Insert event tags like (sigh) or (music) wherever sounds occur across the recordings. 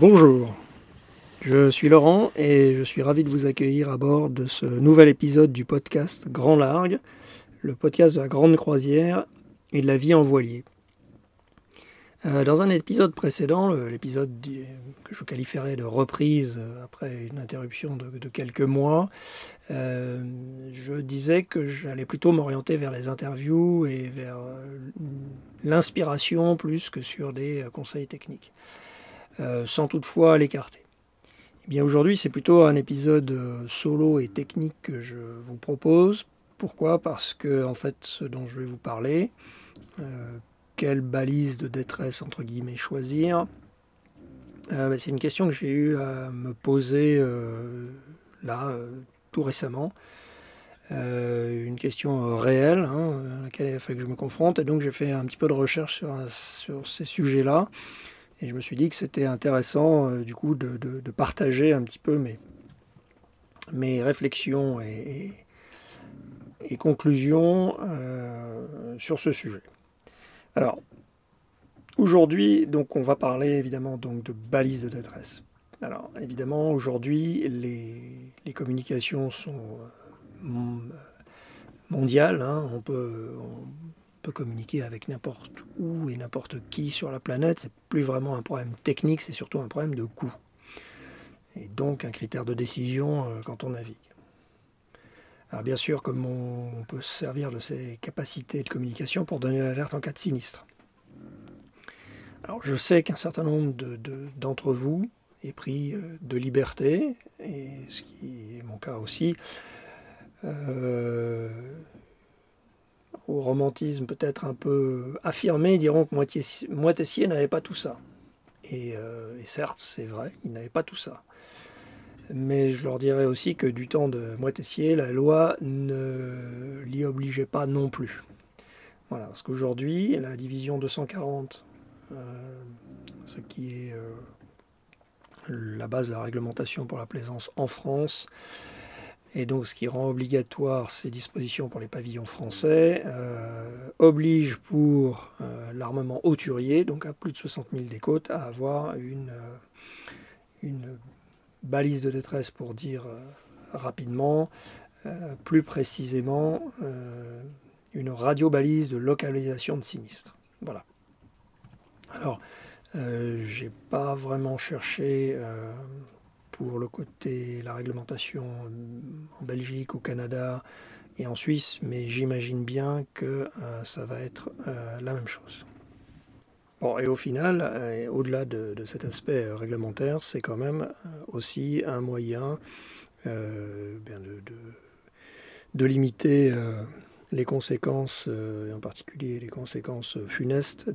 Bonjour, je suis Laurent et je suis ravi de vous accueillir à bord de ce nouvel épisode du podcast Grand Largue, le podcast de la grande croisière et de la vie en voilier. Euh, dans un épisode précédent, l'épisode que je qualifierais de reprise euh, après une interruption de, quelques mois, euh, je disais que j'allais plutôt m'orienter vers les interviews et vers l'inspiration plus que sur des conseils techniques, sans toutefois l'écarter. Eh bien aujourd'hui, c'est plutôt un épisode solo et technique que je vous propose. Pourquoi? Parce que en fait, ce dont je vais vous parler quelle balise de détresse entre guillemets choisir euh, bah, C'est une question que j'ai eu à me poser euh, là euh, tout récemment. une question réelle hein, à laquelle il a que je me confronte. Et donc j'ai fait un petit peu de recherche sur ces sujets-là. Et je me suis dit que c'était intéressant du coup de, partager un petit peu mes, mes réflexions et, et conclusions sur ce sujet. Alors, aujourd'hui, donc, on va parler évidemment donc, de balises de détresse. Alors, évidemment, aujourd'hui, les, communications sont euh, mondiales. Hein. On, peut, peut communiquer avec n'importe où et n'importe qui sur la planète. C'est plus vraiment un problème technique, c'est surtout un problème de coût. Et donc un critère de décision euh, quand on navigue. Alors bien sûr, comme on, peut se servir de ces capacités de communication pour donner l'alerte en cas de sinistre. Alors je sais qu'un certain nombre d'entre vous est pris euh, de liberté, et ce qui est mon cas aussi, euh, au romantisme peut-être un peu affirmé, diront que Moitessier n'avait pas tout ça. Et, euh, certes, c'est vrai, il n'avait pas tout ça. Mais je leur dirais aussi que du temps de Moitessier, la loi ne l'y obligeait pas non plus. Voilà, parce qu'aujourd'hui, la division 240, euh, ce qui est euh, la base de la réglementation pour la plaisance en France, et donc ce qui rend obligatoire ces dispositions pour les pavillons français, euh, oblige pour l'armement hauturier, donc à plus de 60 000 des côtes, à avoir une, une balise de détresse pour dire euh, rapidement, euh, plus précisément euh, une radio-balise de localisation de sinistre. Voilà. Alors, j'ai pas vraiment cherché pour le côté la réglementation en Belgique, au Canada et en Suisse, mais j'imagine bien que ça va être la même chose. Bon, et au final, euh, au-delà de, cet aspect euh, réglementaire, c'est quand même euh, aussi un moyen de, limiter les conséquences, en particulier les conséquences funestes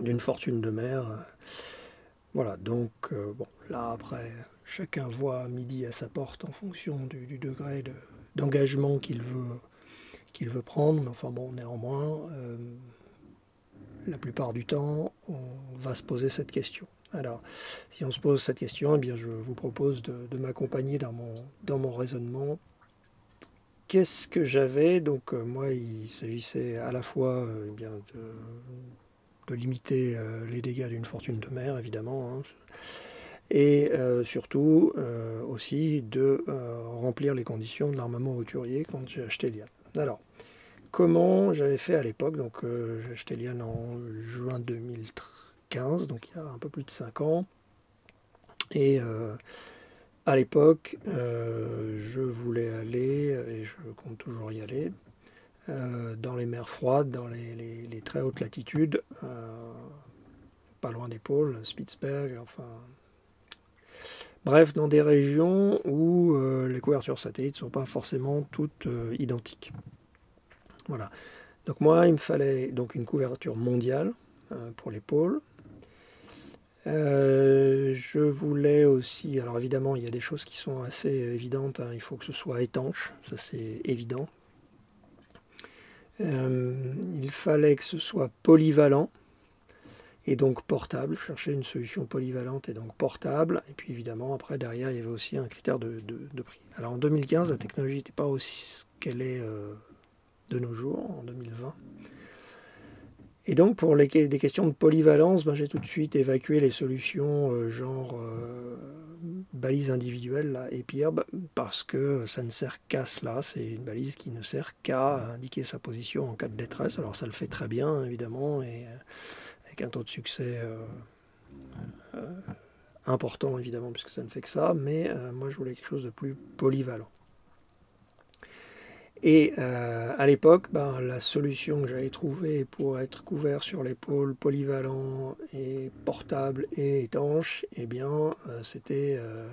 d'une fortune de mer. Voilà, donc bon, là après, chacun voit midi à sa porte en fonction du, degré d'engagement qu'il veut, prendre. Enfin bon, néanmoins, la plupart du temps, on va se poser cette question. Alors, si on se pose cette question, eh bien, je vous propose de, m'accompagner dans mon, dans mon raisonnement. Qu'est-ce que j'avais? Donc, euh, moi, il s'agissait à la fois euh, eh bien, de, limiter euh, les dégâts d'une fortune de mer, évidemment, hein, et surtout aussi de remplir les conditions de l'armement hauturier quand j'ai acheté l'IA. Alors, comment j'avais fait à l'époque. Donc euh, j'ai acheté Liane en juin 2015, donc il y a un peu plus de 5 ans. Et euh, à l'époque, euh, je voulais aller, et je compte toujours y aller, dans les mers froides, dans les, très hautes latitudes, pas loin des pôles, Spitzberg, enfin. Bref, dans des régions où les couvertures satellites ne sont pas forcément toutes identiques. Voilà. Donc moi, il me fallait donc une couverture mondiale euh, pour les pôles. Euh, je voulais aussi, alors évidemment, il y a des choses qui sont assez évidentes. Hein. il faut que ce soit étanche, ça c'est évident. Euh, il fallait que ce soit polyvalent et donc portable. Je cherchais une solution polyvalente et donc portable. Et puis évidemment, après, derrière, il y avait aussi un critère de, prix. Alors en 2015, la technologie n'était pas aussi ce qu'elle est de nos jours, en 2020. Et donc pour les, des questions de polyvalence, ben, j'ai tout de suite évacué les solutions euh, genre euh, balise individuelle là, et pire, parce que ça ne sert qu'à cela. C'est une balise qui ne sert qu'à indiquer sa position en cas de détresse. Alors ça le fait très bien évidemment et avec un taux de succès important évidemment puisque ça ne fait que ça, mais moi je voulais quelque chose de plus polyvalent. Et euh, à l'époque, ben, la solution que j'avais trouvée pour être couvert sur l'épaule, polyvalent et portable et étanche, eh bien, euh, c'était euh,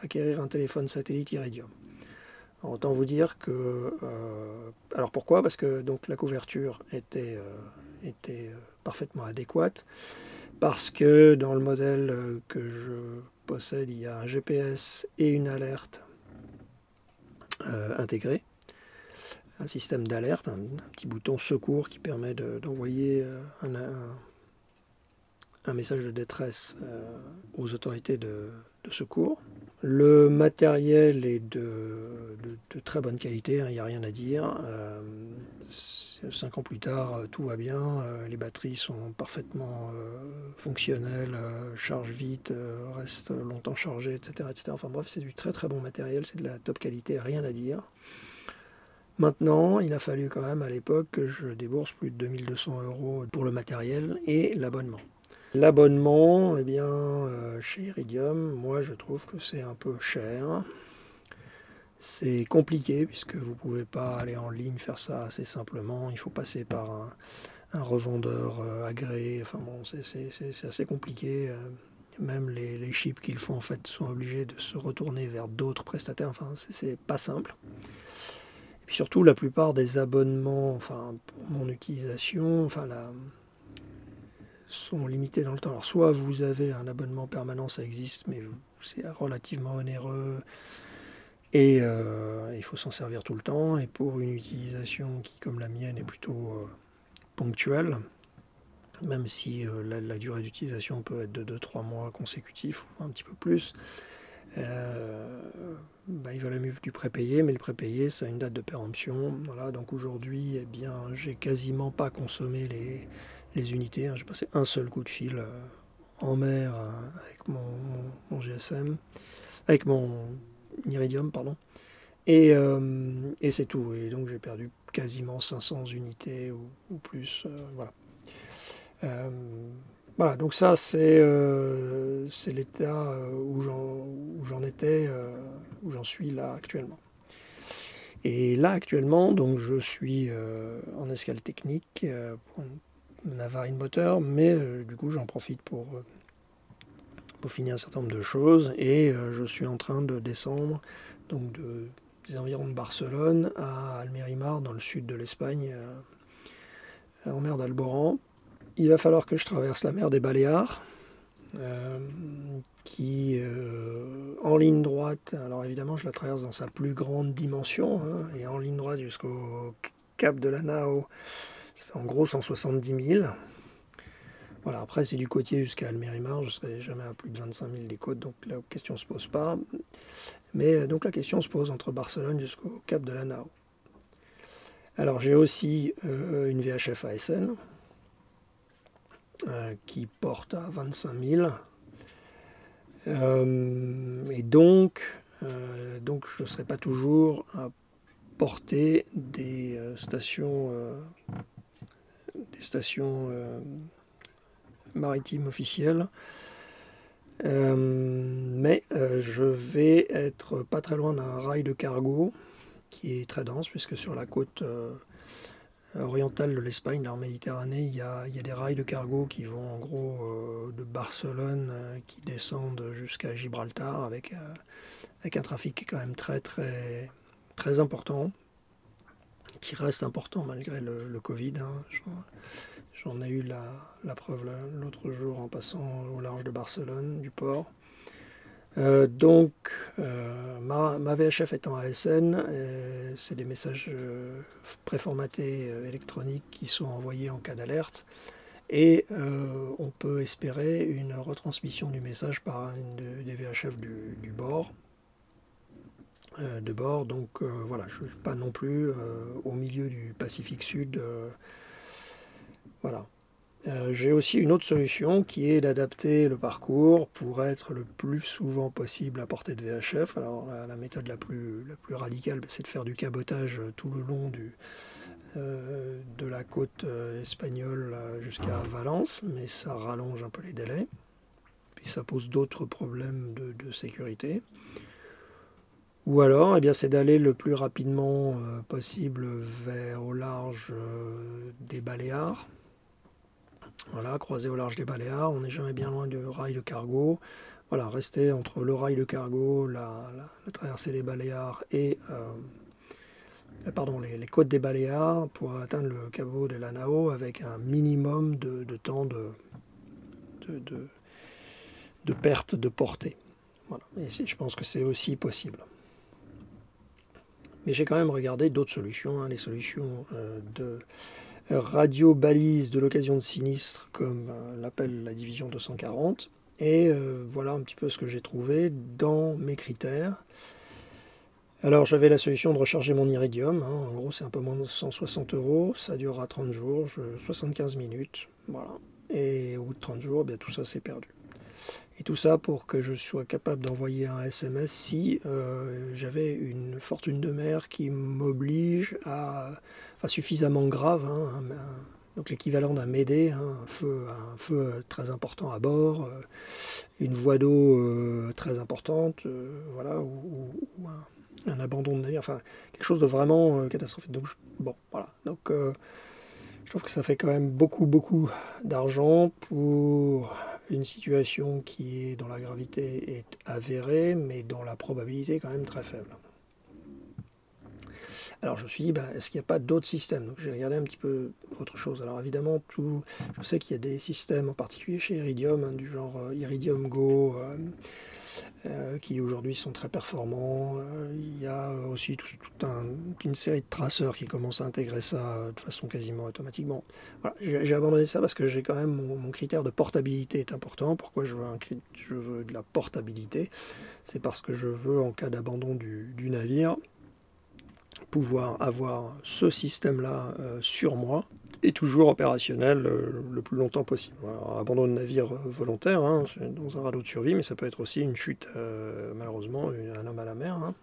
acquérir un téléphone satellite Iridium. autant vous dire que, alors pourquoi? Parce que donc la couverture était, était parfaitement adéquate, parce que dans le modèle que je possède, il y a un GPS et une alerte intégrés un système d'alerte, un, petit bouton secours qui permet d'envoyer euh, un, message de détresse euh, aux autorités de, secours. Le matériel est de, très bonne qualité, il hein, n'y a rien à dire. Euh, cinq ans plus tard, tout va bien, les batteries sont parfaitement fonctionnelles, chargent vite, restent longtemps chargées, etc., etc. Enfin bref, c'est du très très bon matériel, c'est de la top qualité, rien à dire. Maintenant, il a fallu quand même à l'époque que je débourse plus de 2200 euros pour le matériel et l'abonnement. L'abonnement, eh bien, euh, chez Iridium, moi je trouve que c'est un peu cher. C'est compliqué puisque vous ne pouvez pas aller en ligne faire ça assez simplement. Il faut passer par un, revendeur euh, agréé. Enfin bon, c'est assez compliqué. Euh, même les, les chips qu'ils font en fait sont obligés de se retourner vers d'autres prestataires. Enfin, c'est pas simple. Et puis surtout, la plupart des abonnements, enfin, pour mon utilisation, enfin, sont limités dans le temps. Alors, soit vous avez un abonnement permanent, ça existe, mais c'est relativement onéreux et euh, il faut s'en servir tout le temps. Et pour une utilisation qui, comme la mienne, est plutôt euh, ponctuelle, même si euh, la, la, durée d'utilisation peut être de 2-3 mois consécutifs ou un petit peu plus, euh, bah, il valait mieux du prépayé, mais le prépayé, ça a une date de péremption. Voilà, donc aujourd'hui, eh bien, j'ai quasiment pas consommé les, unités. Hein. J'ai passé un seul coup de fil euh, en mer euh, avec mon, GSM, avec mon Iridium, pardon. Et, c'est tout. Et donc j'ai perdu quasiment 500 unités ou, ou plus. voilà. Voilà, donc ça c'est euh, l'état euh, où j'en étais, euh, où j'en suis là actuellement. Et là actuellement, donc je suis en escale technique pour une, avarie moteur, mais du coup j'en profite pour, pour finir un certain nombre de choses et je suis en train de descendre donc de, des environs de Barcelone à Almerimar dans le sud de l'Espagne, en mer d'Alboran il va falloir que je traverse la mer des Baléares, euh, qui, euh, en ligne droite, alors évidemment je la traverse dans sa plus grande dimension, hein, et en ligne droite jusqu'au cap de la Nao, ça fait en gros 170 000. Voilà, après c'est du côtier jusqu'à Almerimar, je ne serai jamais à plus de 25 000 des côtes, donc la question ne se pose pas. Mais euh, donc la question se pose entre Barcelone jusqu'au cap de la Nao. Alors j'ai aussi une VHF ASN, euh, qui porte à 25 000. Euh, et donc, euh, donc je ne serai pas toujours à porter des stations, des stations maritimes officielles. mais je vais être pas très loin d'un rail de cargo qui est très dense puisque sur la côte orientale de l'Espagne, la Méditerranée, il y, a, il y, a, des rails de cargo qui vont en gros euh, de Barcelone, euh, qui descendent jusqu'à Gibraltar avec, euh, avec un trafic quand même très très très important, qui reste important malgré le, Covid. Hein. J'en ai eu la preuve l'autre jour en passant au large de Barcelone, du port. Euh, donc, euh, ma, VHF étant ASN, euh, c'est des messages préformatés électroniques qui sont envoyés en cas d'alerte. Et on peut espérer une retransmission du message par des VHF du, bord. de bord, donc voilà, je ne suis pas non plus au milieu du Pacifique Sud. voilà. Euh, j'ai aussi une autre solution qui est d'adapter le parcours pour être le plus souvent possible à portée de VHF. Alors la, méthode la plus, la plus radicale, ben, c'est de faire du cabotage tout le long du, euh, de la côte euh, espagnole jusqu'à Valence, mais ça rallonge un peu les délais. Puis ça pose d'autres problèmes de, sécurité. Ou alors, eh c'est d'aller le plus rapidement possible vers au large des Baléares voilà, croisé au large des Baléares, on n'est jamais bien loin du rail de cargo. Voilà, rester entre le rail de cargo, la, traversée des Baléares et euh, pardon, les, côtes des Baléares pour atteindre le Cabo de Lanao avec un minimum de, temps de, de, perte de portée. Voilà. Je pense que c'est aussi possible. Mais j'ai quand même regardé d'autres solutions, hein, les solutions euh, de radio-balise de l'occasion de sinistre, comme euh, l'appelle la division 240. Et euh, voilà un petit peu ce que j'ai trouvé dans mes critères. Alors j'avais la solution de recharger mon iridium, hein. en gros c'est un peu moins de 160 euros, ça durera 30 jours, 75 minutes, voilà. Et au bout de 30 jours, bien, tout ça c'est perdu. Tout ça pour que je sois capable d'envoyer un SMS si euh, j'avais une fortune de mer qui m'oblige à. Enfin, suffisamment grave, hein, donc l'équivalent d'un Médée, hein, un, feu, un feu très important à bord, euh, une voie d'eau euh, très importante, voilà, ou, un, abandon de navire, enfin quelque chose de vraiment catastrophique. Donc, bon, voilà. Donc, je trouve que ça fait quand même beaucoup, beaucoup d'argent pour une situation qui est dont la gravité est avérée, mais dont la probabilité est quand même très faible. Alors je me suis dit, ben, est-ce qu'il n'y a pas d'autres systèmes? Donc j'ai regardé un petit peu autre chose. Alors évidemment, tout, je sais qu'il y a des systèmes, en particulier chez Iridium, hein, du genre euh, Iridium Go, euh, euh, qui aujourd'hui sont très performants. Euh, il y a aussi toute une série de traceurs qui commencent à intégrer ça euh, de façon quasiment automatiquement. j'ai abandonné ça parce que j'ai quand même mon, critère de portabilité est important. Pourquoi je veux, un, je veux de la portabilité? C'est parce que je veux, en cas d'abandon du, navire, pouvoir avoir ce système-là sur moi toujours opérationnel euh, le plus longtemps possible. abandon de navire euh, volontaire hein, dans un radeau de survie, mais ça peut être aussi une chute, euh, malheureusement, un homme à la mer. Hein.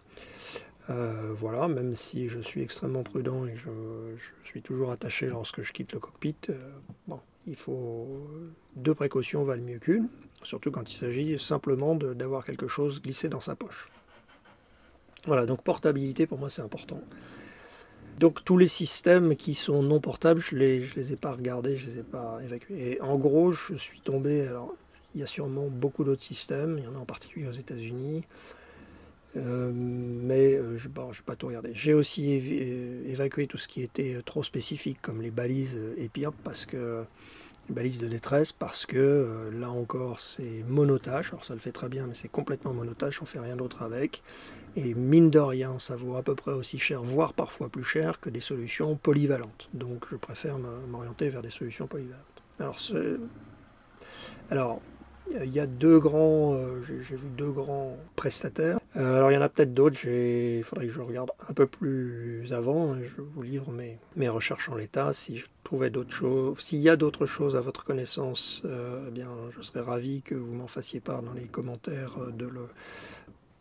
voilà, même si je suis extrêmement prudent et je, je suis toujours attaché lorsque je quitte le cockpit, bon, il faut deux précautions valent mieux qu'une, surtout quand il s'agit simplement d'avoir quelque chose glissé dans sa poche. Voilà, donc portabilité pour moi c'est important. Donc tous les systèmes qui sont non portables, je ne les, les ai pas regardés, je ne les ai pas évacués. Et en gros, je suis tombé, alors il y a sûrement beaucoup d'autres systèmes, il y en a en particulier aux États-Unis, euh, mais euh, je n'ai pas tout regardé. J'ai aussi évacué tout ce qui était trop spécifique, comme les balises EPIRP, parce que balise de détresse parce que euh, là encore c'est monotache, alors ça le fait très bien mais c'est complètement monotache, on fait rien d'autre avec. Et mine de rien, ça vaut à peu près aussi cher, voire parfois plus cher que des solutions polyvalentes. Donc je préfère m'orienter vers des solutions polyvalentes. Alors, alors il y a deux grands, euh, j'ai vu deux grands prestataires. Euh, alors il y en a peut-être d'autres, il faudrait que je regarde un peu plus avant. Hein, je vous livre mes, mes recherches en l'état. Si je d'autres choses, s'il y a d'autres choses à votre connaissance, euh, eh bien je serais ravi que vous m'en fassiez part dans les commentaires de, le,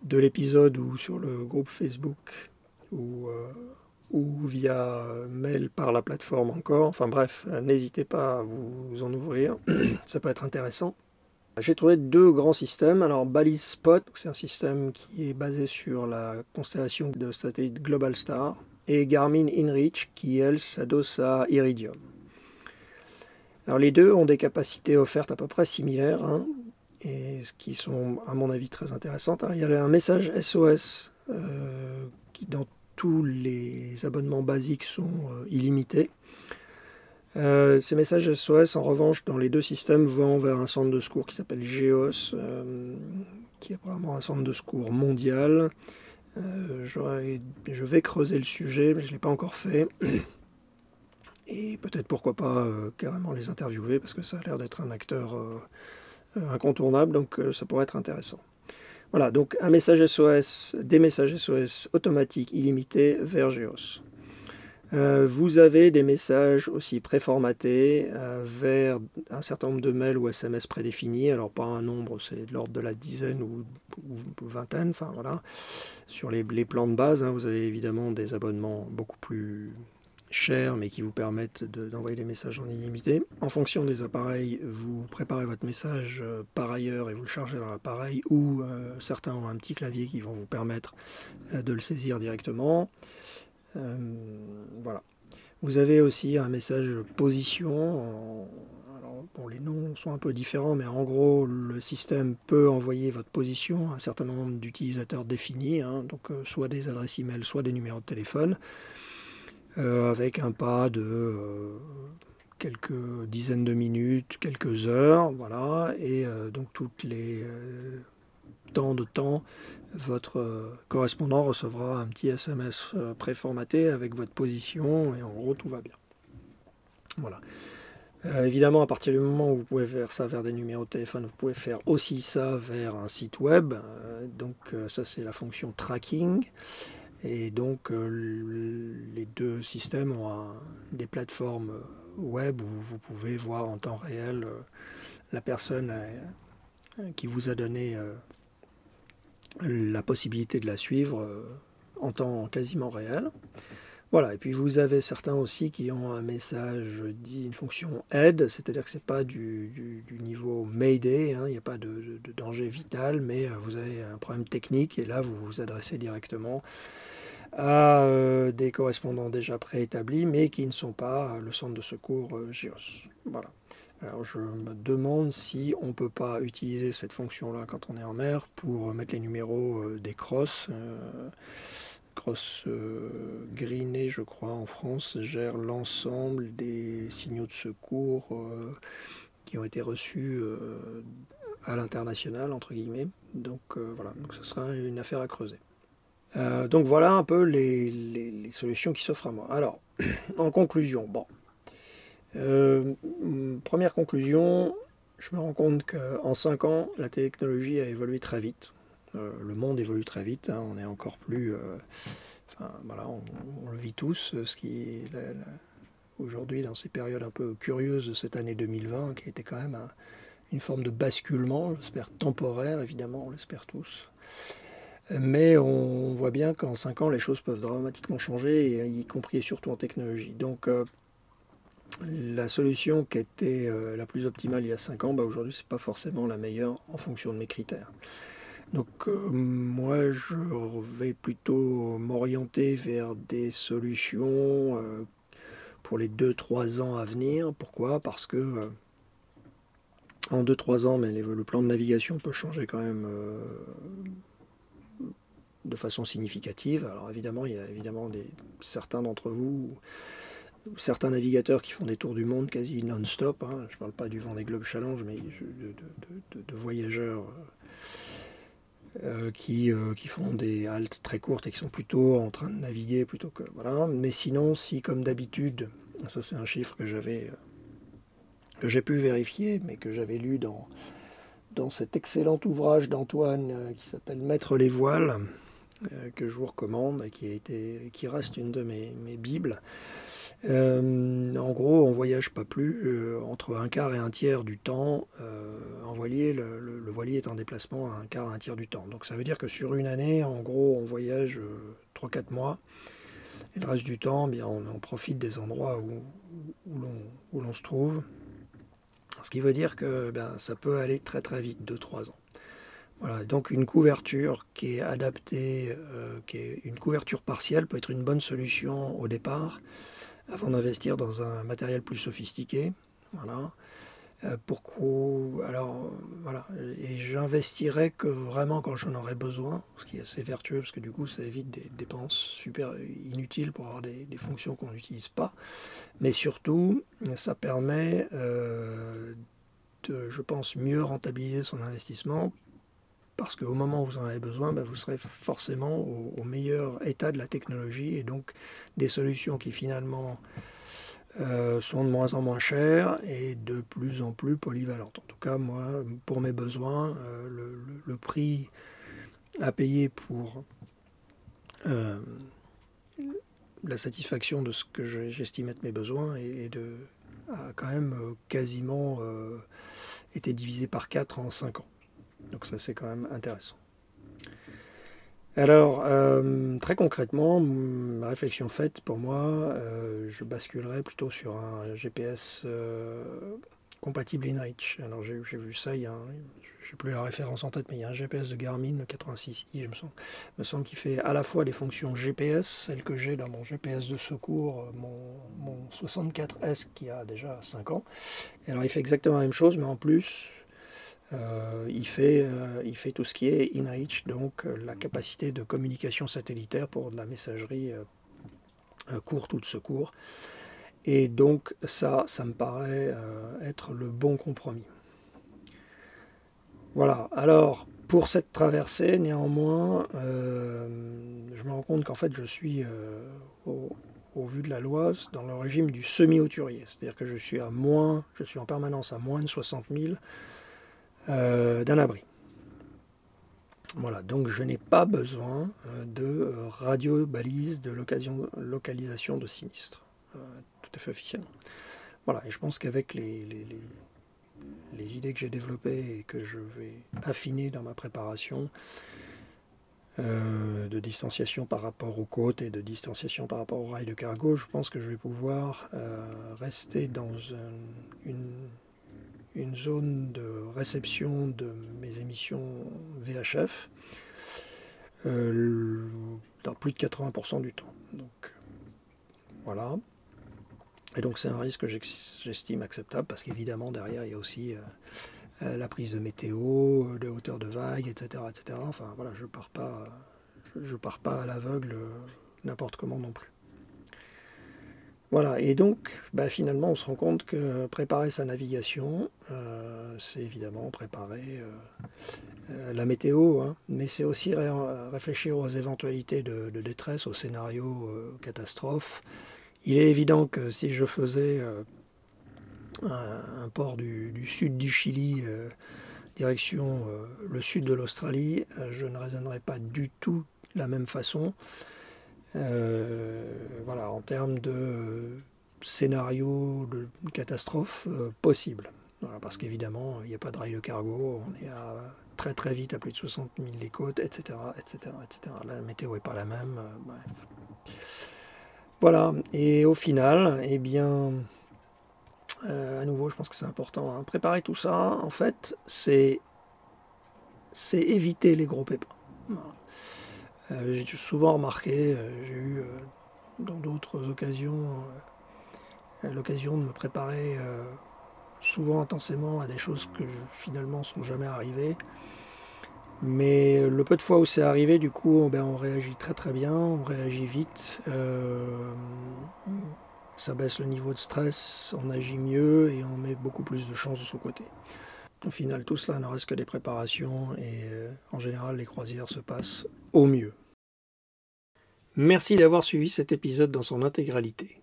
de l'épisode ou sur le groupe Facebook ou, ou via mail par la plateforme encore. Enfin bref, n'hésitez pas à vous en ouvrir, (clears throat) ça peut être intéressant. J'ai trouvé deux grands systèmes. Alors Balise Spot, c'est un système qui est basé sur la constellation de satellites Global Star, et Garmin InReach qui elle s'adosse à Iridium. Alors les deux ont des capacités offertes à peu près similaires, hein, et ce qui sont à mon avis très intéressantes. il y a un message SOS euh, qui dans tous les abonnements basiques sont euh, illimités. Euh, ces messages SOS, en revanche, dans les deux systèmes, vont vers un centre de secours qui s'appelle GEOS, qui est vraiment un centre de secours mondial. Euh, je vais creuser le sujet, mais je ne l'ai pas encore fait. (clears throat) Et peut-être pourquoi pas carrément les interviewer, parce que ça a l'air d'être un acteur incontournable, donc ça pourrait être intéressant. Voilà, donc un message SOS, des messages SOS automatiques illimités vers GEOS. Euh, vous avez des messages aussi préformatés euh, vers un certain nombre de mails ou SMS prédéfinis. Alors pas un nombre, c'est de l'ordre de la dizaine ou, vingtaine. Enfin voilà. Sur les, plans de base, hein, vous avez évidemment des abonnements beaucoup plus chers, mais qui vous permettent d'envoyer des messages en illimité. En fonction des appareils, vous préparez votre message euh, par ailleurs et vous le chargez dans l'appareil, ou certains ont un petit clavier qui vont vous permettre de le saisir directement. Euh, voilà. Vous avez aussi un message position. Alors, les noms sont un peu différents, mais en gros, le système peut envoyer votre position à un certain nombre d'utilisateurs définis, hein, donc euh, soit des adresses e-mail, soit des numéros de téléphone, euh, avec un pas de quelques dizaines de minutes, quelques heures, voilà, et donc toutes les temps de temps, votre euh, correspondant recevra un petit SMS euh, préformaté avec votre position et en gros tout va bien. Voilà. Euh, évidemment, à partir du moment où vous pouvez faire ça vers des numéros de téléphone, vous pouvez faire aussi ça vers un site web. donc ça c'est la fonction tracking. Et donc les deux systèmes ont des plateformes web où vous pouvez voir en temps réel la personne qui vous a donné la possibilité de la suivre euh, en temps quasiment réel. Voilà, et puis vous avez certains aussi qui ont un message dit une fonction aide, c'est-à-dire que ce n'est pas du, niveau Mayday, hein, il n'y a pas de, danger vital, mais euh, vous avez un problème technique et là vous vous adressez directement à euh, des correspondants déjà préétablis, mais qui ne sont pas le centre de secours GIOS. Voilà. Alors je me demande si on ne peut pas utiliser cette fonction-là quand on est en mer pour mettre les numéros euh, des crosses. Euh, cross euh, Greené, je crois, en France, gère l'ensemble des signaux de secours qui ont été reçus à l'international, entre guillemets. Donc voilà, donc ce sera une affaire à creuser. donc voilà un peu les solutions qui s'offrent à moi. Alors, (clears throat) en conclusion, bon, euh, première conclusion, je me rends compte qu'en 5 ans, la technologie a évolué très vite. Euh, le monde évolue très vite, hein. on est encore plus... Euh, enfin, voilà, on, le vit tous, ce qui aujourd'hui dans ces périodes un peu curieuses de cette année 2020, qui était quand même une forme de basculement, j'espère temporaire évidemment, on l'espère tous. Mais on voit bien qu'en 5 ans, les choses peuvent dramatiquement changer, y compris et surtout en technologie. Donc la solution qui était euh, la plus optimale il y a 5 ans, bah aujourd'hui c'est pas forcément la meilleure en fonction de mes critères. Donc euh, moi je vais plutôt m'orienter vers des solutions euh, pour les 2-3 ans à venir. Pourquoi? Parce que en 2-3 ans, le plan de navigation peut changer quand même de façon significative. Alors évidemment, il y a évidemment des, certains d'entre vous certains navigateurs qui font des tours du monde quasi non-stop. Hein. Je ne parle pas du vent des Globe Challenge, mais de, voyageurs euh, qui, euh, qui, font des haltes très courtes et qui sont plutôt en train de naviguer plutôt que voilà. Mais sinon, si comme d'habitude, ça c'est un chiffre que j'avais que j'ai pu vérifier, mais que j'avais lu dans dans cet excellent ouvrage d'Antoine euh, qui s'appelle Mettre les voiles, que je vous recommande et qui, a été, qui reste une de mes, mes bibles. Euh, en gros, on voyage pas plus euh, entre un quart et un tiers du temps euh, en voilier. Le, voilier est en déplacement un quart à un tiers du temps. Donc ça veut dire que sur une année, en gros, on voyage 3-4 mois. Et le reste du temps, bien, on, profite des endroits où, l'on se trouve. Ce qui veut dire que ben, ça peut aller très très vite, 2-3 ans. Voilà, donc une couverture qui est adaptée, une couverture partielle peut être une bonne solution au départ avant d'investir dans un matériel plus sophistiqué. Voilà. Euh, pourquoi alors voilà et j'investirai que vraiment quand j'en aurai besoin ce qui est assez vertueux parce que du coup ça évite des dépenses super inutiles pour avoir des, fonctions qu'on n'utilise pas mais surtout ça permet euh, de je pense mieux rentabiliser son investissement parce qu'au moment où vous en avez besoin, ben, vous serez forcément au, meilleur état de la technologie et donc des solutions qui finalement euh, sont de moins en moins chères et de plus en plus polyvalentes. En tout cas, moi, pour mes besoins, euh, le, prix à payer pour euh, la satisfaction de ce que j'estime être mes besoins a quand même quasiment été divisé par 4 en 5 ans. Donc ça c'est quand même intéressant. Alors, euh, très concrètement, ma réflexion faite, pour moi, euh, je basculerai plutôt sur un GPS euh, compatible InReach. Alors, j'ai vu ça, je n'ai plus la référence en tête, mais il y a un GPS de Garmin, le 86i, je me sens, me semble qu'il fait à la fois les fonctions GPS, celles que j'ai dans mon GPS de secours, mon, mon 64S qui a déjà 5 ans. Et alors, il fait exactement la même chose, mais en plus, euh, il, fait, euh, il fait tout ce qui est InReach, donc euh, la capacité de communication satellitaire pour de la messagerie courte ou de secours. Et donc ça, ça me paraît être le bon compromis. Voilà, alors pour cette traversée, néanmoins, je me rends compte qu'en fait je suis, au, vu de la loi, dans le régime du semi-hauturier. C'est-à-dire que je suis je suis en permanence à moins de 60 000 euh, d'un abri. Voilà, donc je n'ai pas besoin euh, de euh, radio-balise de localisation de sinistre, tout à fait officiellement. Voilà, et je pense qu'avec les, les, idées que j'ai développées et que je vais affiner dans ma préparation, de distanciation par rapport aux côtes et de distanciation par rapport aux rails de cargo, je pense que je vais pouvoir rester dans une une zone de réception de mes émissions VHF euh, dans plus de 80% du temps. Donc voilà. Et donc c'est un risque que j'estime acceptable parce qu'évidemment derrière il y a aussi euh, euh, la prise de météo, de hauteur de vague, etc., etc. Enfin voilà, je pars pas, je pars pas à l'aveugle n'importe comment non plus. Voilà, et donc bah, finalement on se rend compte que préparer sa navigation, euh, c'est évidemment préparer euh, euh, la météo, hein, mais c'est aussi réfléchir aux éventualités de, détresse, aux scénarios catastrophes. Il est évident que si je faisais un, port du, sud du Chili, direction le sud de l'Australie, je ne raisonnerais pas du tout la même façon. Euh, voilà, en termes de scénario de catastrophe euh, possible. parce qu'évidemment, il n'y a pas de rail de cargo, on est à, très très vite à plus de 60 000 les côtes, etc., etc., etc. La météo n'est pas la même. Euh, bref. Voilà, et au final, eh bien, à nouveau, je pense que c'est important. Hein. Préparer tout ça, en fait, c'est éviter les gros pépins. Euh, j'ai souvent remarqué, euh, j'ai eu euh, dans d'autres occasions l'occasion de me préparer souvent intensément à des choses que finalement sont jamais arrivées. Mais le peu de fois où c'est arrivé, du coup, ben, on réagit très très bien, on réagit vite, ça baisse le niveau de stress, on agit mieux et on met beaucoup plus de chances de son côté. Au final, tout cela ne reste que des préparations et en général, les croisières se passent au mieux. Merci d'avoir suivi cet épisode dans son intégralité.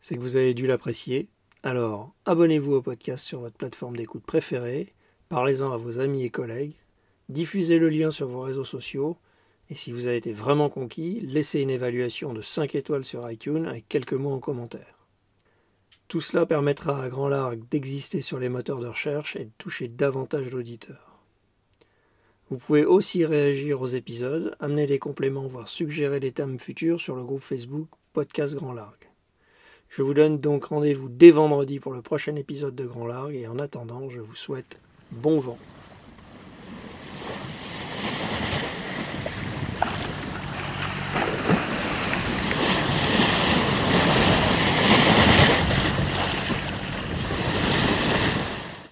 C'est que vous avez dû l'apprécier. Alors, abonnez-vous au podcast sur votre plateforme d'écoute préférée, parlez-en à vos amis et collègues, diffusez le lien sur vos réseaux sociaux, et si vous avez été vraiment conquis, laissez une évaluation de 5 étoiles sur iTunes avec quelques mots en commentaire. Tout cela permettra à Grand Largue d'exister sur les moteurs de recherche et de toucher davantage d'auditeurs. Vous pouvez aussi réagir aux épisodes, amener des compléments, voire suggérer des thèmes futurs sur le groupe Facebook Podcast Grand Largue. Je vous donne donc rendez-vous dès vendredi pour le prochain épisode de Grand Largue et en attendant, je vous souhaite bon vent.